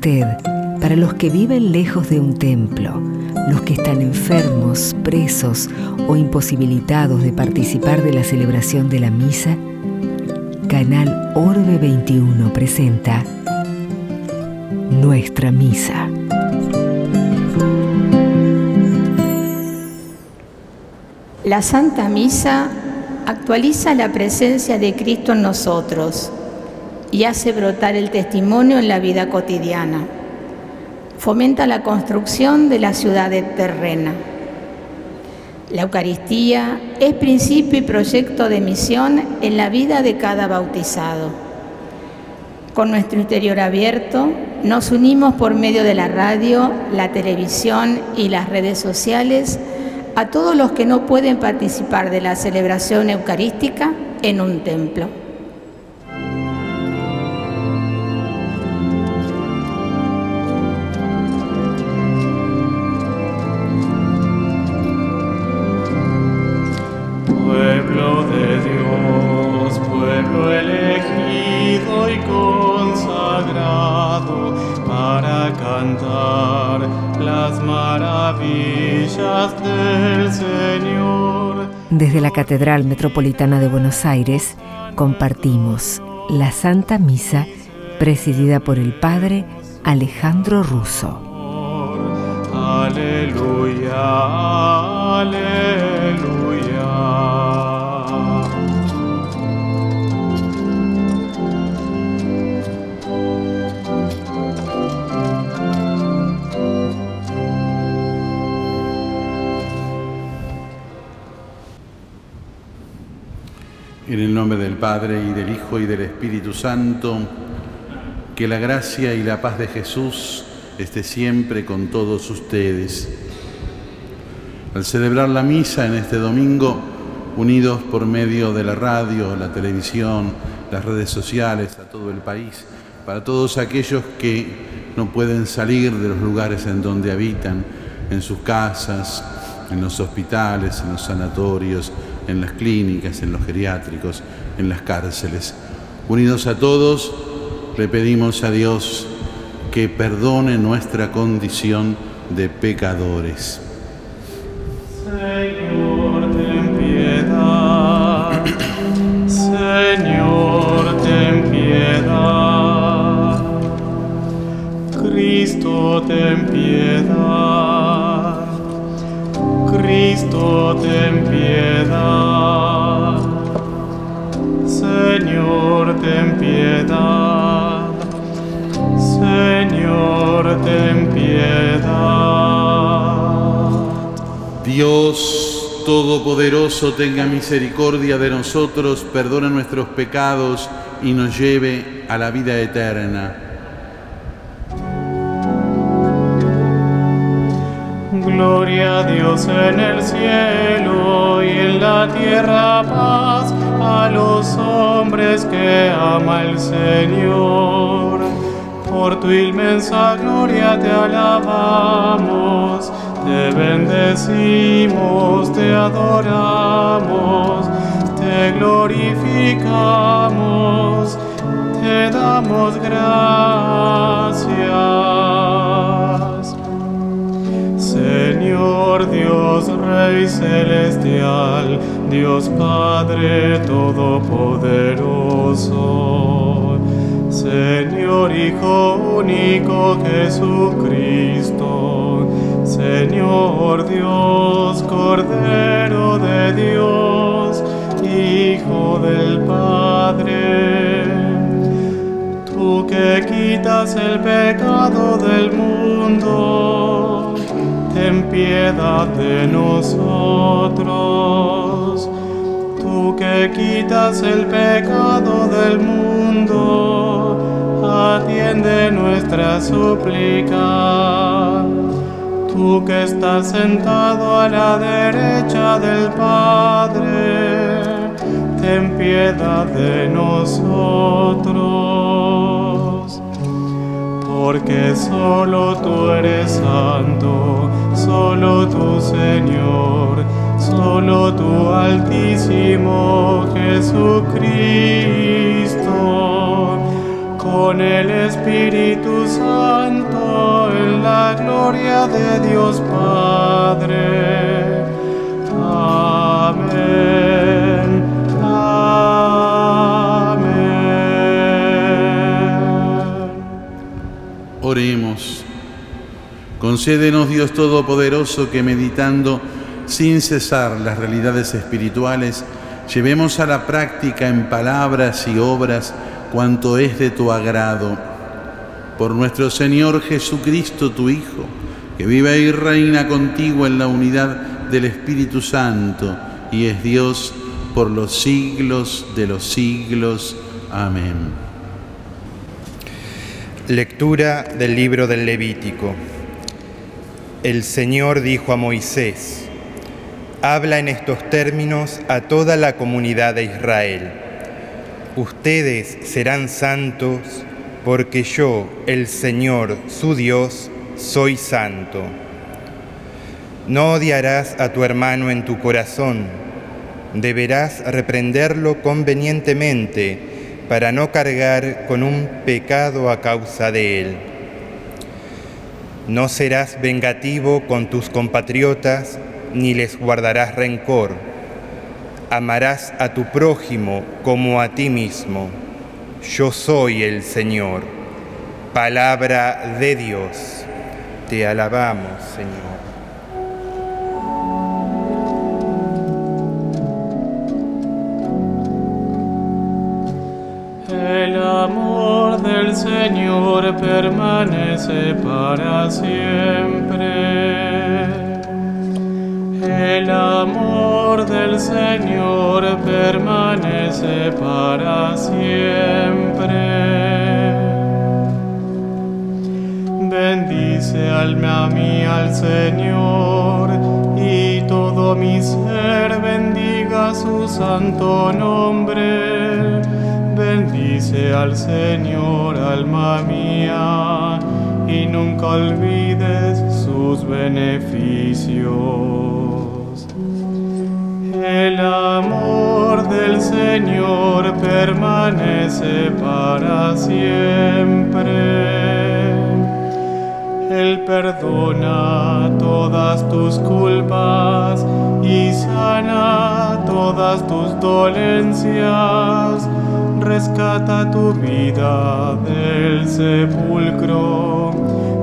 para los que viven lejos de un templo, los que están enfermos, presos o imposibilitados de participar de la celebración de la misa, Canal Orbe 21 presenta Nuestra Misa. La Santa Misa actualiza la presencia de Cristo en nosotros y hace brotar el testimonio en la vida cotidiana. Fomenta la construcción de la ciudad terrena. La Eucaristía es principio y proyecto de misión en la vida de cada bautizado. Con nuestro interior abierto, nos unimos por medio de la radio, la televisión y las redes sociales a todos los que no pueden participar de la celebración eucarística en un templo. Desde la Catedral Metropolitana de Buenos Aires compartimos la Santa Misa presidida por el Padre Alejandro Russo. Aleluya, aleluya. En el nombre del Padre y del Hijo y del Espíritu Santo, que la gracia y la paz de Jesús esté siempre con todos ustedes. Al celebrar la misa en este domingo, unidos por medio de la radio, la televisión, las redes sociales, a todo el país, para todos aquellos que no pueden salir de los lugares en donde habitan, en sus casas, en los hospitales, en los sanatorios, en las clínicas, en los geriátricos, en las cárceles. Unidos a todos, le pedimos a Dios que perdone nuestra condición de pecadores. Señor, ten piedad. Señor, ten piedad. Cristo, ten piedad. Cristo, ten piedad. Ten piedad. Señor, ten piedad. Dios Todopoderoso tenga misericordia de nosotros, perdona nuestros pecados y nos lleve a la vida eterna. Gloria a Dios en el cielo y en la tierra paz a los hombres que ama el Señor. Por tu inmensa gloria te alabamos, te bendecimos, te adoramos, te glorificamos, te damos gracias. Señor Dios Rey Celestial, Dios Padre Todopoderoso, Señor Hijo único Jesucristo, Señor Dios Cordero de Dios, Hijo del Padre, tú que quitas el pecado del mundo, ten piedad de nosotros. Tú que quitas el pecado del mundo, atiende nuestra súplica. Tú que estás sentado a la derecha del Padre, ten piedad de nosotros porque solo tú eres santo, solo tú Señor, solo tú Altísimo Jesucristo, con el Espíritu Santo en la gloria de Dios Padre. Amén. Oremos. Concédenos Dios Todopoderoso que meditando sin cesar las realidades espirituales, llevemos a la práctica en palabras y obras cuanto es de tu agrado. Por nuestro Señor Jesucristo, tu Hijo, que vive y reina contigo en la unidad del Espíritu Santo y es Dios por los siglos de los siglos. Amén. Lectura del libro del Levítico. El Señor dijo a Moisés, habla en estos términos a toda la comunidad de Israel. Ustedes serán santos porque yo, el Señor, su Dios, soy santo. No odiarás a tu hermano en tu corazón, deberás reprenderlo convenientemente para no cargar con un pecado a causa de él. No serás vengativo con tus compatriotas, ni les guardarás rencor. Amarás a tu prójimo como a ti mismo. Yo soy el Señor. Palabra de Dios. Te alabamos, Señor. Señor permanece para siempre. El amor del Señor permanece para siempre. Bendice alma mía al Señor y todo mi ser bendiga su santo nombre. Bendice al Señor, alma mía, y nunca olvides sus beneficios. El amor del Señor permanece para siempre. Él perdona todas tus culpas y sana todas tus dolencias. Rescata tu vida del sepulcro,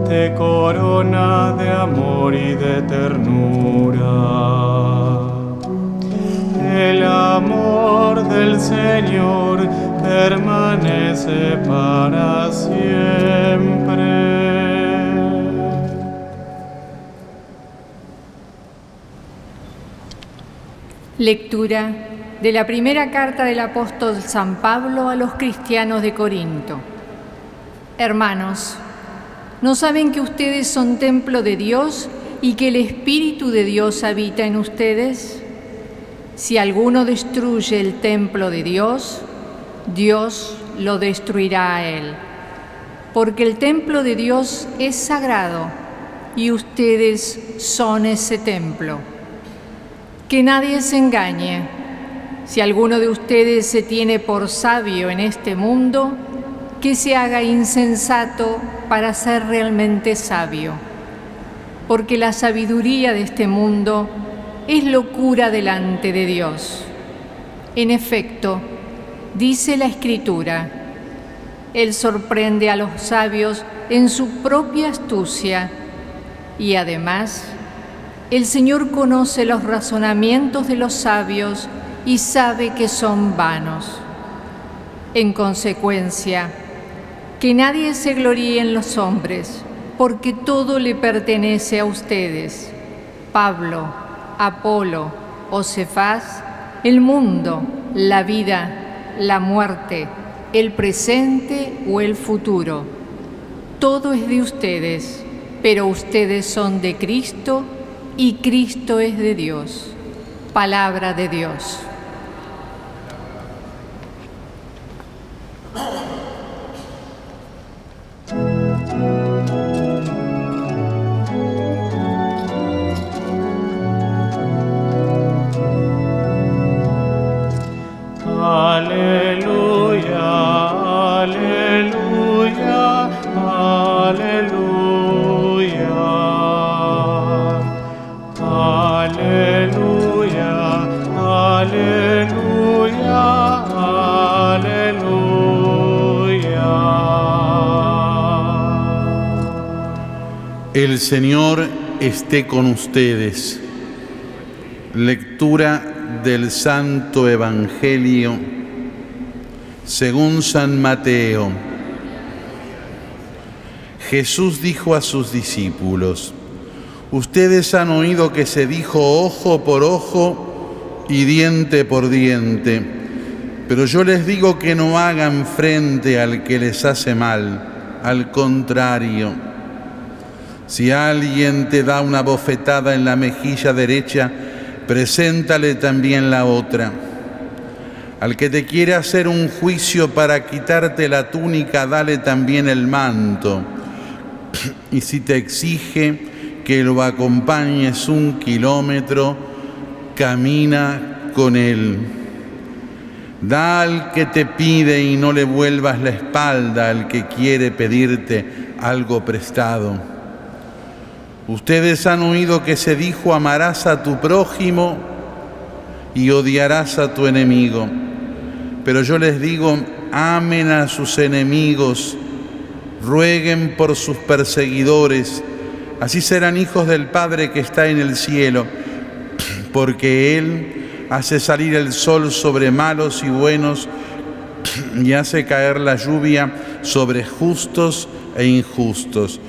te corona de amor y de ternura. El amor del Señor permanece para siempre. Lectura de la primera carta del apóstol San Pablo a los cristianos de Corinto. Hermanos, ¿no saben que ustedes son templo de Dios y que el Espíritu de Dios habita en ustedes? Si alguno destruye el templo de Dios, Dios lo destruirá a él. Porque el templo de Dios es sagrado y ustedes son ese templo. Que nadie se engañe. Si alguno de ustedes se tiene por sabio en este mundo, que se haga insensato para ser realmente sabio. Porque la sabiduría de este mundo es locura delante de Dios. En efecto, dice la Escritura, Él sorprende a los sabios en su propia astucia y además el Señor conoce los razonamientos de los sabios y sabe que son vanos. En consecuencia, que nadie se gloríe en los hombres, porque todo le pertenece a ustedes. Pablo, Apolo o Cefás, el mundo, la vida, la muerte, el presente o el futuro. Todo es de ustedes, pero ustedes son de Cristo y Cristo es de Dios. Palabra de Dios. El Señor esté con ustedes. Lectura del Santo Evangelio según San Mateo. Jesús dijo a sus discípulos, ustedes han oído que se dijo ojo por ojo y diente por diente, pero yo les digo que no hagan frente al que les hace mal, al contrario si alguien te da una bofetada en la mejilla derecha, preséntale también la otra. Al que te quiere hacer un juicio para quitarte la túnica, dale también el manto. Y si te exige que lo acompañes un kilómetro, camina con él. Da al que te pide y no le vuelvas la espalda al que quiere pedirte algo prestado. Ustedes han oído que se dijo amarás a tu prójimo y odiarás a tu enemigo. Pero yo les digo, amen a sus enemigos, rueguen por sus perseguidores, así serán hijos del Padre que está en el cielo, porque Él hace salir el sol sobre malos y buenos y hace caer la lluvia sobre justos e injustos.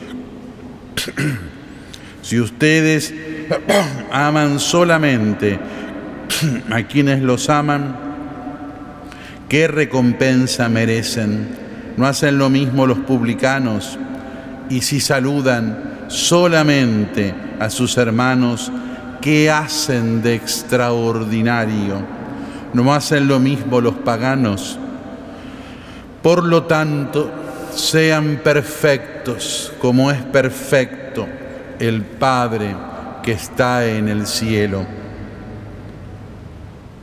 Si ustedes aman solamente a quienes los aman, ¿qué recompensa merecen? ¿No hacen lo mismo los publicanos? Y si saludan solamente a sus hermanos, ¿qué hacen de extraordinario? ¿No hacen lo mismo los paganos? Por lo tanto, sean perfectos como es perfecto el Padre que está en el cielo.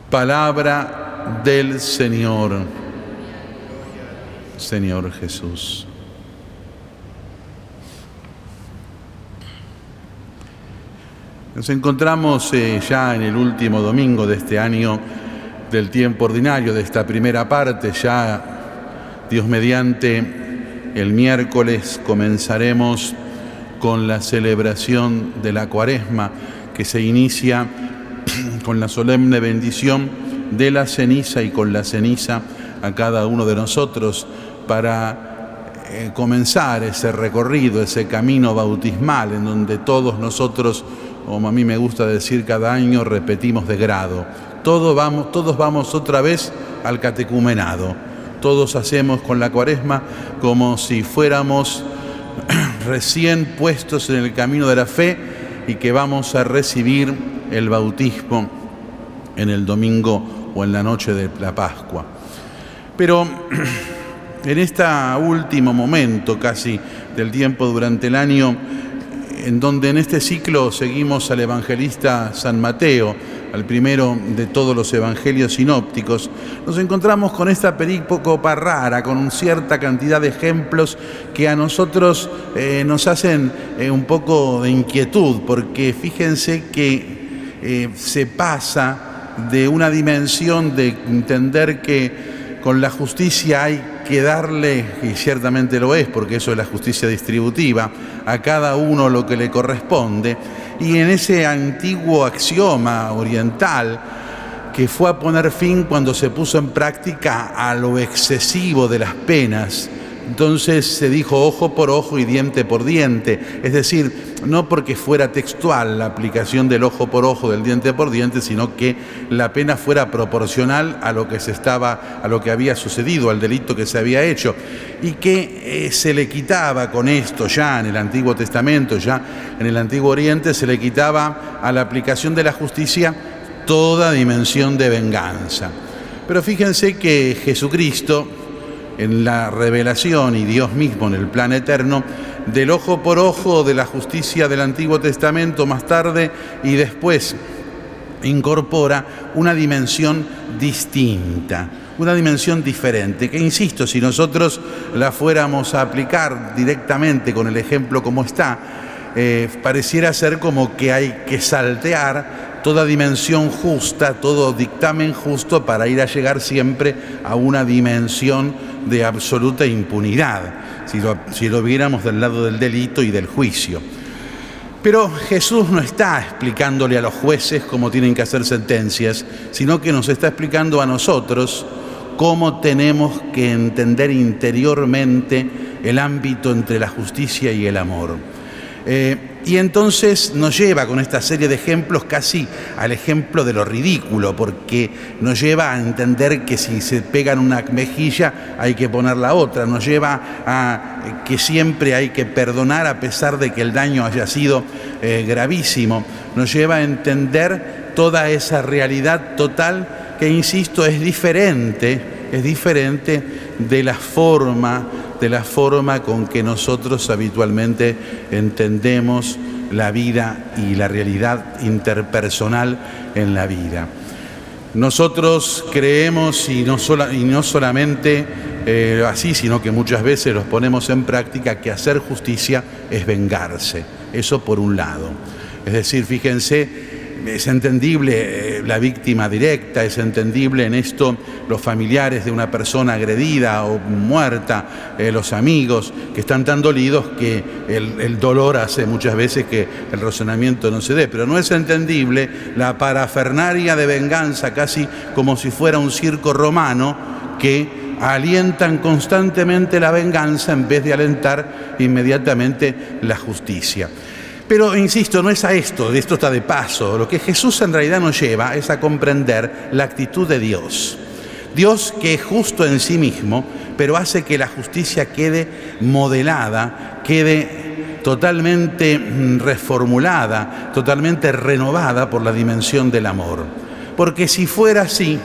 Palabra del Señor, Señor Jesús. Nos encontramos eh, ya en el último domingo de este año del tiempo ordinario, de esta primera parte, ya Dios mediante el miércoles comenzaremos con la celebración de la cuaresma que se inicia con la solemne bendición de la ceniza y con la ceniza a cada uno de nosotros para eh, comenzar ese recorrido, ese camino bautismal en donde todos nosotros, como a mí me gusta decir cada año, repetimos de grado. Todos vamos, todos vamos otra vez al catecumenado. Todos hacemos con la cuaresma como si fuéramos recién puestos en el camino de la fe y que vamos a recibir el bautismo en el domingo o en la noche de la Pascua. Pero en este último momento casi del tiempo durante el año, en donde en este ciclo seguimos al evangelista San Mateo, al primero de todos los evangelios sinópticos, nos encontramos con esta perícopa rara, con cierta cantidad de ejemplos que a nosotros eh, nos hacen eh, un poco de inquietud, porque fíjense que eh, se pasa de una dimensión de entender que con la justicia hay que darle, y ciertamente lo es, porque eso es la justicia distributiva, a cada uno lo que le corresponde, y en ese antiguo axioma oriental que fue a poner fin cuando se puso en práctica a lo excesivo de las penas, entonces se dijo ojo por ojo y diente por diente, es decir, no porque fuera textual la aplicación del ojo por ojo, del diente por diente, sino que la pena fuera proporcional a lo que se estaba, a lo que había sucedido, al delito que se había hecho, y que eh, se le quitaba con esto ya en el Antiguo Testamento, ya en el Antiguo Oriente, se le quitaba a la aplicación de la justicia toda dimensión de venganza. Pero fíjense que Jesucristo, en la revelación y Dios mismo en el plan eterno, del ojo por ojo de la justicia del Antiguo Testamento más tarde y después incorpora una dimensión distinta, una dimensión diferente, que insisto, si nosotros la fuéramos a aplicar directamente con el ejemplo como está, eh, pareciera ser como que hay que saltear toda dimensión justa, todo dictamen justo para ir a llegar siempre a una dimensión de absoluta impunidad, si lo, si lo viéramos del lado del delito y del juicio. Pero Jesús no está explicándole a los jueces cómo tienen que hacer sentencias, sino que nos está explicando a nosotros cómo tenemos que entender interiormente el ámbito entre la justicia y el amor. Eh, y entonces nos lleva con esta serie de ejemplos casi al ejemplo de lo ridículo, porque nos lleva a entender que si se pegan una mejilla hay que poner la otra, nos lleva a que siempre hay que perdonar a pesar de que el daño haya sido eh, gravísimo, nos lleva a entender toda esa realidad total que, insisto, es diferente, es diferente de la forma de la forma con que nosotros habitualmente entendemos la vida y la realidad interpersonal en la vida. Nosotros creemos, y no, y no solamente eh, así, sino que muchas veces los ponemos en práctica, que hacer justicia es vengarse. Eso por un lado. Es decir, fíjense, es entendible eh, la víctima directa, es entendible en esto los familiares de una persona agredida o muerta, eh, los amigos que están tan dolidos que el, el, dolor hace muchas veces que el razonamiento no se dé. Pero no es entendible la parafernaria de venganza, casi como si fuera un circo romano que alientan constantemente la venganza en vez de alentar inmediatamente la justicia. Pero insisto, no es a esto, de esto está de paso. Lo que Jesús en realidad nos lleva es a comprender la actitud de Dios. Dios que es justo en sí mismo, pero hace que la justicia quede modelada, quede totalmente mm, reformulada, totalmente renovada por la dimensión del amor. Porque si fuera así,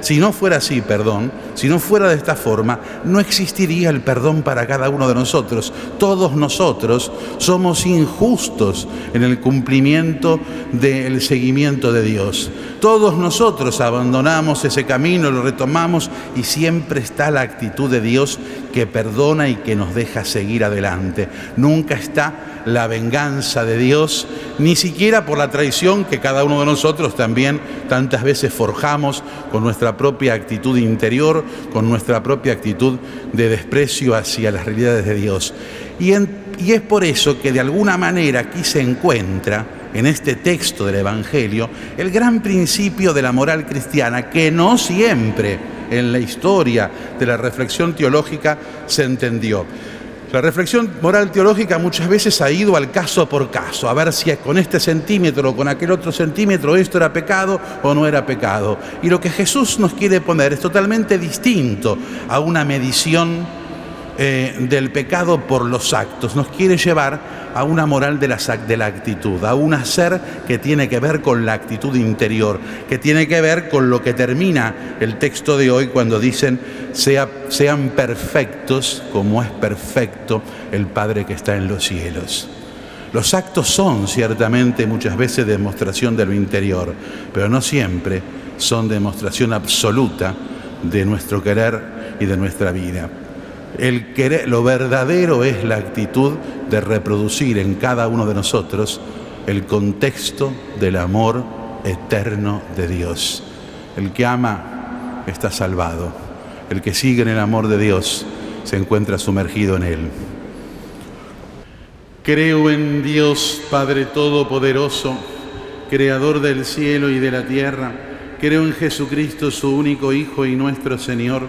si no fuera así, perdón, si no fuera de esta forma, no existiría el perdón para cada uno de nosotros. Todos nosotros somos injustos en el cumplimiento del seguimiento de Dios. Todos nosotros abandonamos ese camino, lo retomamos y siempre está la actitud de Dios que perdona y que nos deja seguir adelante. Nunca está la venganza de Dios, ni siquiera por la traición que cada uno de nosotros también tantas veces forjamos con nuestra propia actitud interior, con nuestra propia actitud de desprecio hacia las realidades de Dios. Y, es por eso que de alguna manera aquí se encuentra en este texto del Evangelio el gran principio de la moral cristiana que no siempre en la historia de la reflexión teológica se entendió. La reflexión moral teológica muchas veces ha ido al caso por caso, a ver si con este centímetro o con aquel otro centímetro esto era pecado o no era pecado. Y lo que Jesús nos quiere poner es totalmente distinto a una medición eh, del pecado por los actos. Nos quiere llevar a una moral de la, de la actitud, a un hacer que tiene que ver con la actitud interior, que tiene que ver con lo que termina el texto de hoy cuando dicen sea, sean perfectos como es perfecto el Padre que está en los cielos. Los actos son ciertamente muchas veces demostración de lo interior, pero no siempre son demostración absoluta de nuestro querer y de nuestra vida. El lo verdadero es la actitud de reproducir en cada uno de nosotros el contexto del amor eterno de Dios. El que ama está salvado. El que sigue en el amor de Dios se encuentra sumergido en él. Creo en Dios Padre Todopoderoso, Creador del cielo y de la tierra. Creo en Jesucristo, su único Hijo y nuestro Señor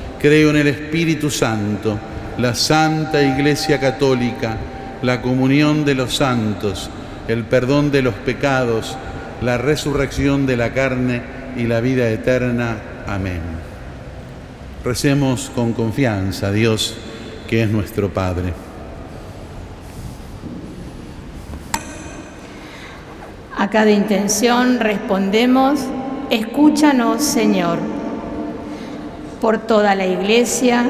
Creo en el Espíritu Santo, la Santa Iglesia Católica, la comunión de los santos, el perdón de los pecados, la resurrección de la carne y la vida eterna. Amén. Recemos con confianza a Dios, que es nuestro Padre. A cada intención respondemos, escúchanos Señor por toda la Iglesia,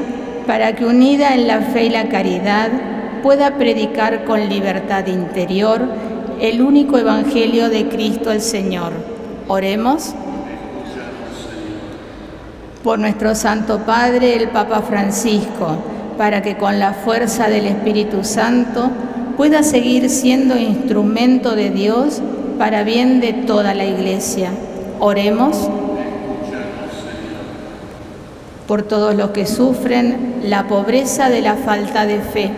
para que unida en la fe y la caridad pueda predicar con libertad interior el único Evangelio de Cristo el Señor. Oremos. Por nuestro Santo Padre, el Papa Francisco, para que con la fuerza del Espíritu Santo pueda seguir siendo instrumento de Dios para bien de toda la Iglesia. Oremos por todos los que sufren la pobreza de la falta de fe,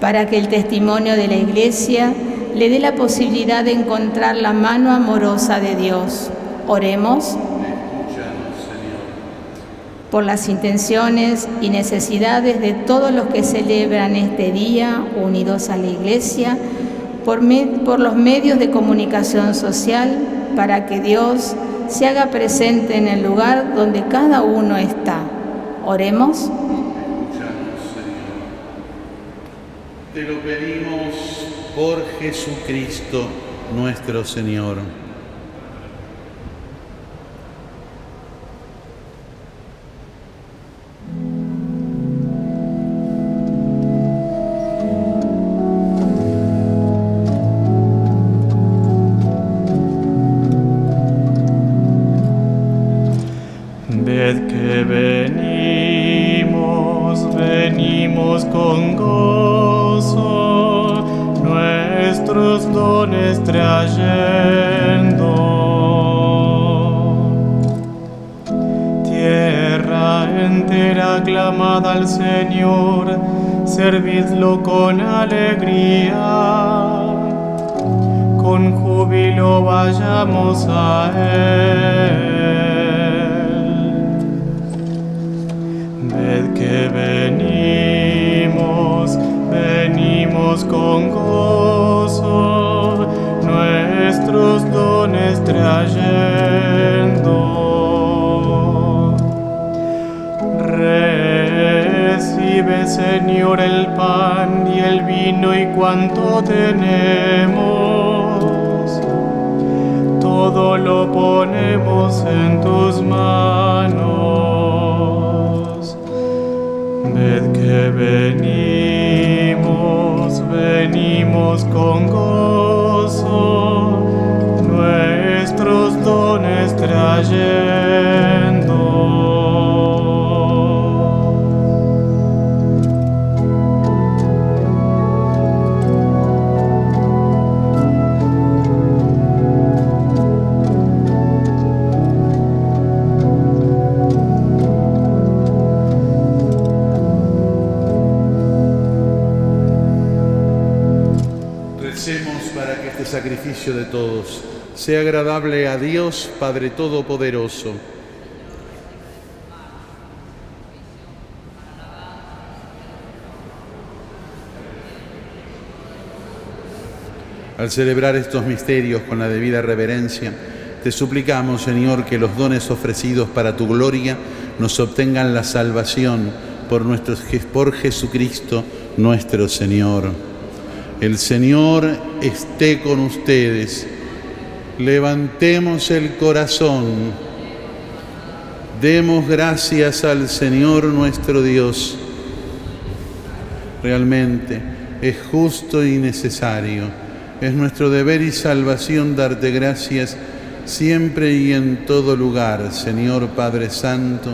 para que el testimonio de la Iglesia le dé la posibilidad de encontrar la mano amorosa de Dios. Oremos por las intenciones y necesidades de todos los que celebran este día unidos a la Iglesia, por, por, los medios de comunicación social, para que Dios se haga presente en el lugar donde cada uno está. Oremos. Te lo pedimos por Jesucristo nuestro Señor. Al Señor, servidlo con alegría. Con júbilo vayamos a Él. Ved que venimos, venimos con gozo, nuestros dones trayendo. Recibe, Señor, el pan y el vino y cuanto tenemos. Todo lo ponemos en tus manos. Ved que venimos, venimos con gozo, nuestros dones trayendo. Sea agradable a Dios Padre Todopoderoso. Al celebrar estos misterios con la debida reverencia, te suplicamos, Señor, que los dones ofrecidos para tu gloria nos obtengan la salvación por, nuestro, por Jesucristo nuestro Señor. El Señor esté con ustedes. Levantemos el corazón. Demos gracias al Señor nuestro Dios. Realmente es justo y necesario. Es nuestro deber y salvación darte gracias siempre y en todo lugar, Señor Padre Santo,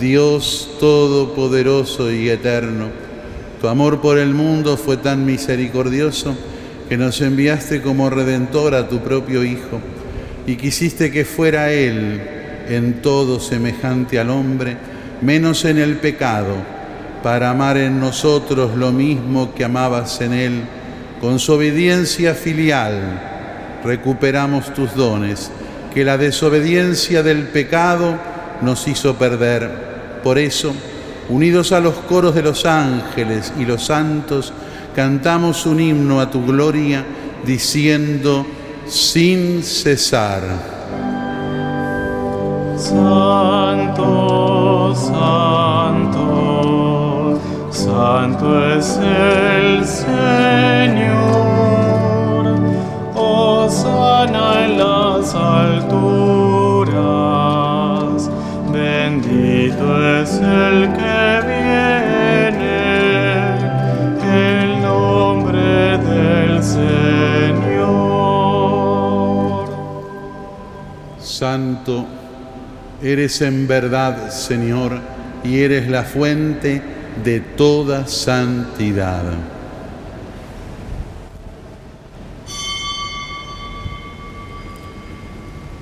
Dios Todopoderoso y Eterno tu amor por el mundo fue tan misericordioso que nos enviaste como redentor a tu propio Hijo y quisiste que fuera Él en todo semejante al hombre, menos en el pecado, para amar en nosotros lo mismo que amabas en Él. Con su obediencia filial recuperamos tus dones, que la desobediencia del pecado nos hizo perder. Por eso, Unidos a los coros de los ángeles y los santos, cantamos un himno a tu gloria diciendo sin cesar. Santo, santo, santo es el Señor, sana en las alturas, bendito es el que Señor. Santo, eres en verdad, Señor, y eres la fuente de toda santidad.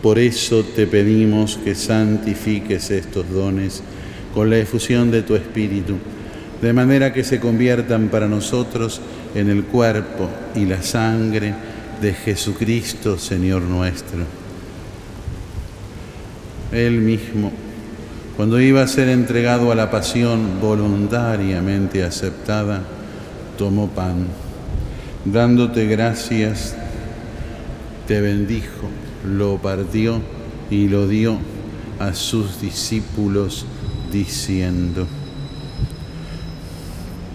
Por eso te pedimos que santifiques estos dones con la efusión de tu Espíritu, de manera que se conviertan para nosotros en el cuerpo y la sangre de Jesucristo, Señor nuestro. Él mismo, cuando iba a ser entregado a la pasión voluntariamente aceptada, tomó pan, dándote gracias, te bendijo lo partió y lo dio a sus discípulos diciendo,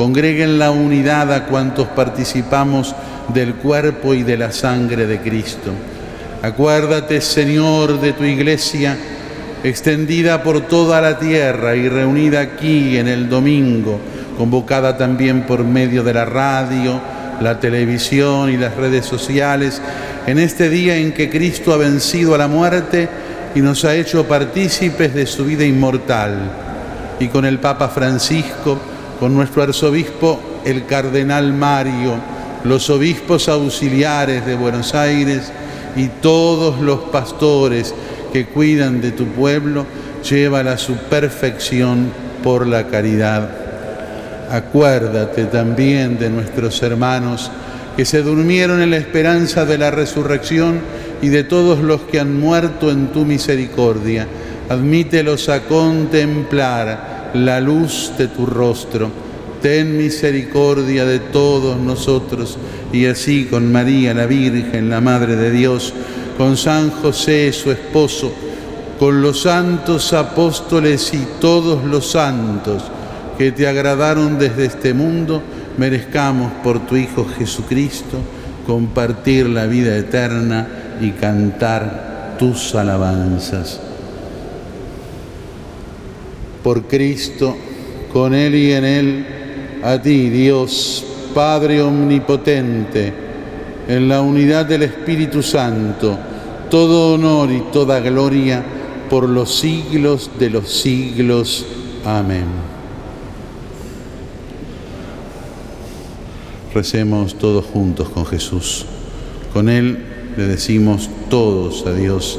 Congreguen la unidad a cuantos participamos del cuerpo y de la sangre de Cristo. Acuérdate, Señor, de tu iglesia, extendida por toda la tierra y reunida aquí en el domingo, convocada también por medio de la radio, la televisión y las redes sociales, en este día en que Cristo ha vencido a la muerte y nos ha hecho partícipes de su vida inmortal. Y con el Papa Francisco, con nuestro arzobispo, el cardenal Mario, los obispos auxiliares de Buenos Aires y todos los pastores que cuidan de tu pueblo, llévala a su perfección por la caridad. Acuérdate también de nuestros hermanos que se durmieron en la esperanza de la resurrección y de todos los que han muerto en tu misericordia. Admítelos a contemplar la luz de tu rostro. Ten misericordia de todos nosotros y así con María la Virgen, la Madre de Dios, con San José su esposo, con los santos apóstoles y todos los santos que te agradaron desde este mundo, merezcamos por tu Hijo Jesucristo compartir la vida eterna y cantar tus alabanzas por Cristo, con Él y en Él, a ti, Dios, Padre Omnipotente, en la unidad del Espíritu Santo, todo honor y toda gloria por los siglos de los siglos. Amén. Recemos todos juntos con Jesús. Con Él le decimos todos a Dios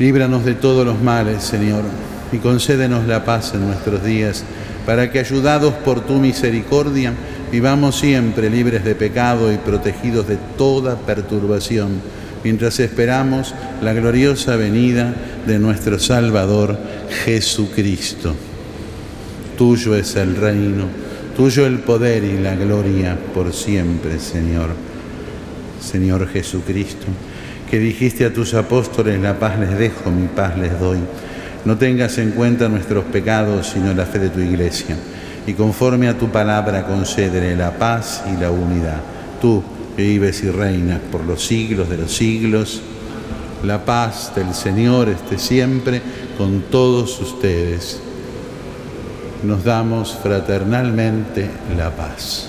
Líbranos de todos los males, Señor, y concédenos la paz en nuestros días, para que, ayudados por tu misericordia, vivamos siempre libres de pecado y protegidos de toda perturbación, mientras esperamos la gloriosa venida de nuestro Salvador Jesucristo. Tuyo es el reino, tuyo el poder y la gloria por siempre, Señor. Señor Jesucristo, que dijiste a tus apóstoles, la paz les dejo, mi paz les doy. No tengas en cuenta nuestros pecados, sino la fe de tu iglesia. Y conforme a tu palabra concédele la paz y la unidad. Tú, que vives y reinas por los siglos de los siglos, la paz del Señor esté siempre con todos ustedes. Nos damos fraternalmente la paz.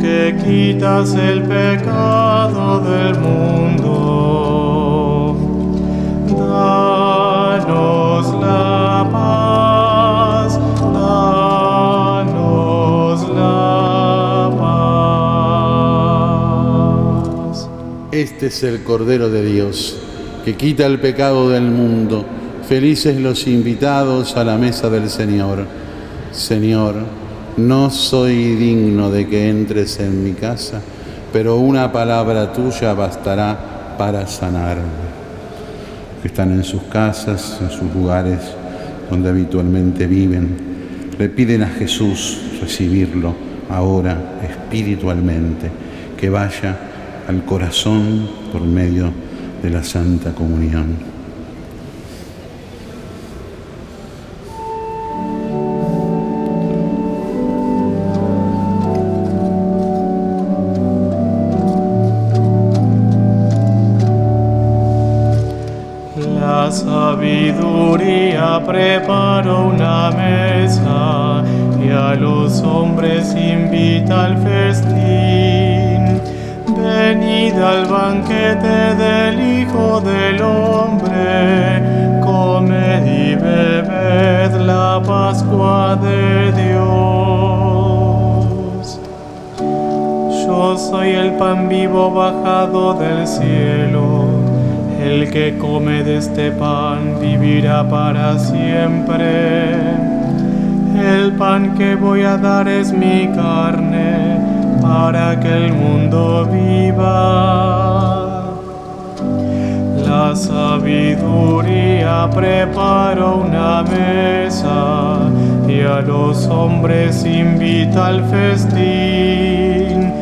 Que quitas el pecado del mundo, danos la paz, danos la paz. Este es el Cordero de Dios, que quita el pecado del mundo. Felices los invitados a la mesa del Señor. Señor, no soy digno de que entres en mi casa, pero una palabra tuya bastará para sanarme. Que están en sus casas, en sus lugares donde habitualmente viven, le piden a Jesús recibirlo ahora espiritualmente, que vaya al corazón por medio de la Santa Comunión. Que voy a dar es mi carne para que el mundo viva. La sabiduría preparó una mesa y a los hombres invita al festín.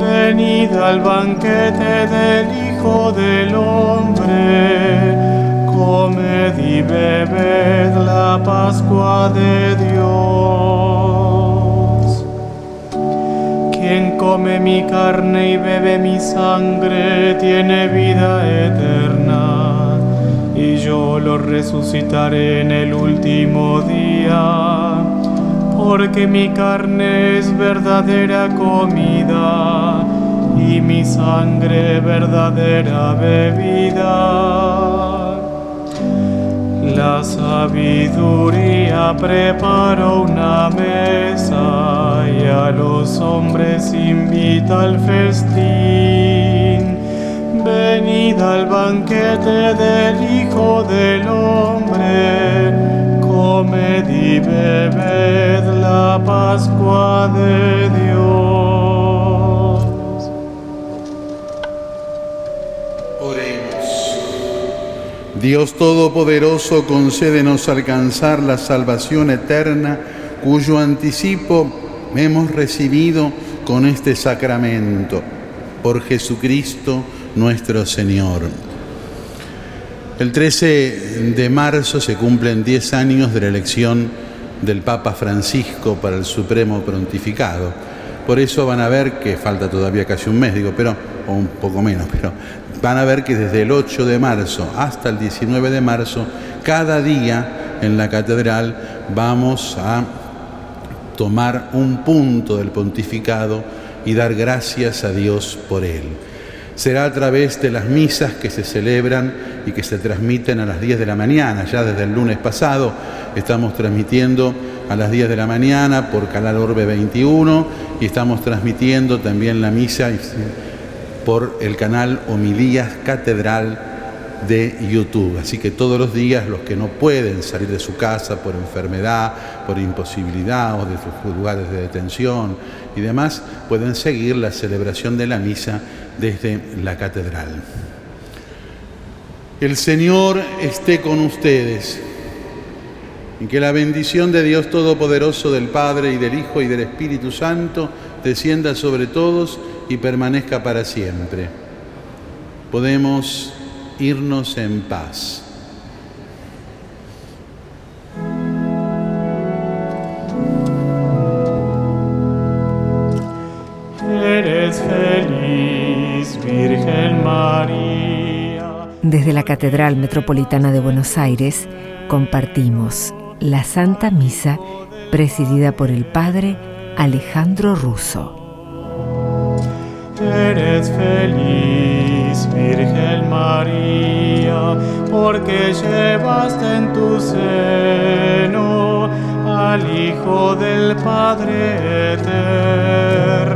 Venid al banquete del Hijo del Hombre, comed y bebed la Pascua de Dios. Quien come mi carne y bebe mi sangre tiene vida eterna, y yo lo resucitaré en el último día, porque mi carne es verdadera comida y mi sangre verdadera bebida. La sabiduría preparó una mesa y a los hombres invita al festín. Venid al banquete del Hijo del Hombre, comed y bebed la Pascua de Dios. Dios Todopoderoso, concédenos alcanzar la salvación eterna, cuyo anticipo hemos recibido con este sacramento. Por Jesucristo nuestro Señor. El 13 de marzo se cumplen 10 años de la elección del Papa Francisco para el Supremo Pontificado. Por eso van a ver que falta todavía casi un mes, digo, pero, o un poco menos, pero van a ver que desde el 8 de marzo hasta el 19 de marzo, cada día en la catedral, vamos a tomar un punto del pontificado y dar gracias a Dios por él. Será a través de las misas que se celebran y que se transmiten a las 10 de la mañana. Ya desde el lunes pasado estamos transmitiendo a las 10 de la mañana por Canal Orbe 21 y estamos transmitiendo también la misa por el canal Homilías Catedral de YouTube. Así que todos los días los que no pueden salir de su casa por enfermedad, por imposibilidad o de sus lugares de detención y demás, pueden seguir la celebración de la misa desde la catedral. El Señor esté con ustedes y que la bendición de Dios Todopoderoso, del Padre y del Hijo y del Espíritu Santo, descienda sobre todos y permanezca para siempre. Podemos irnos en paz. Eres feliz, Virgen María. Desde la Catedral Metropolitana de Buenos Aires compartimos la Santa Misa presidida por el Padre Alejandro Russo. Eres feliz, Virgen María, porque llevaste en tu seno al Hijo del Padre eterno.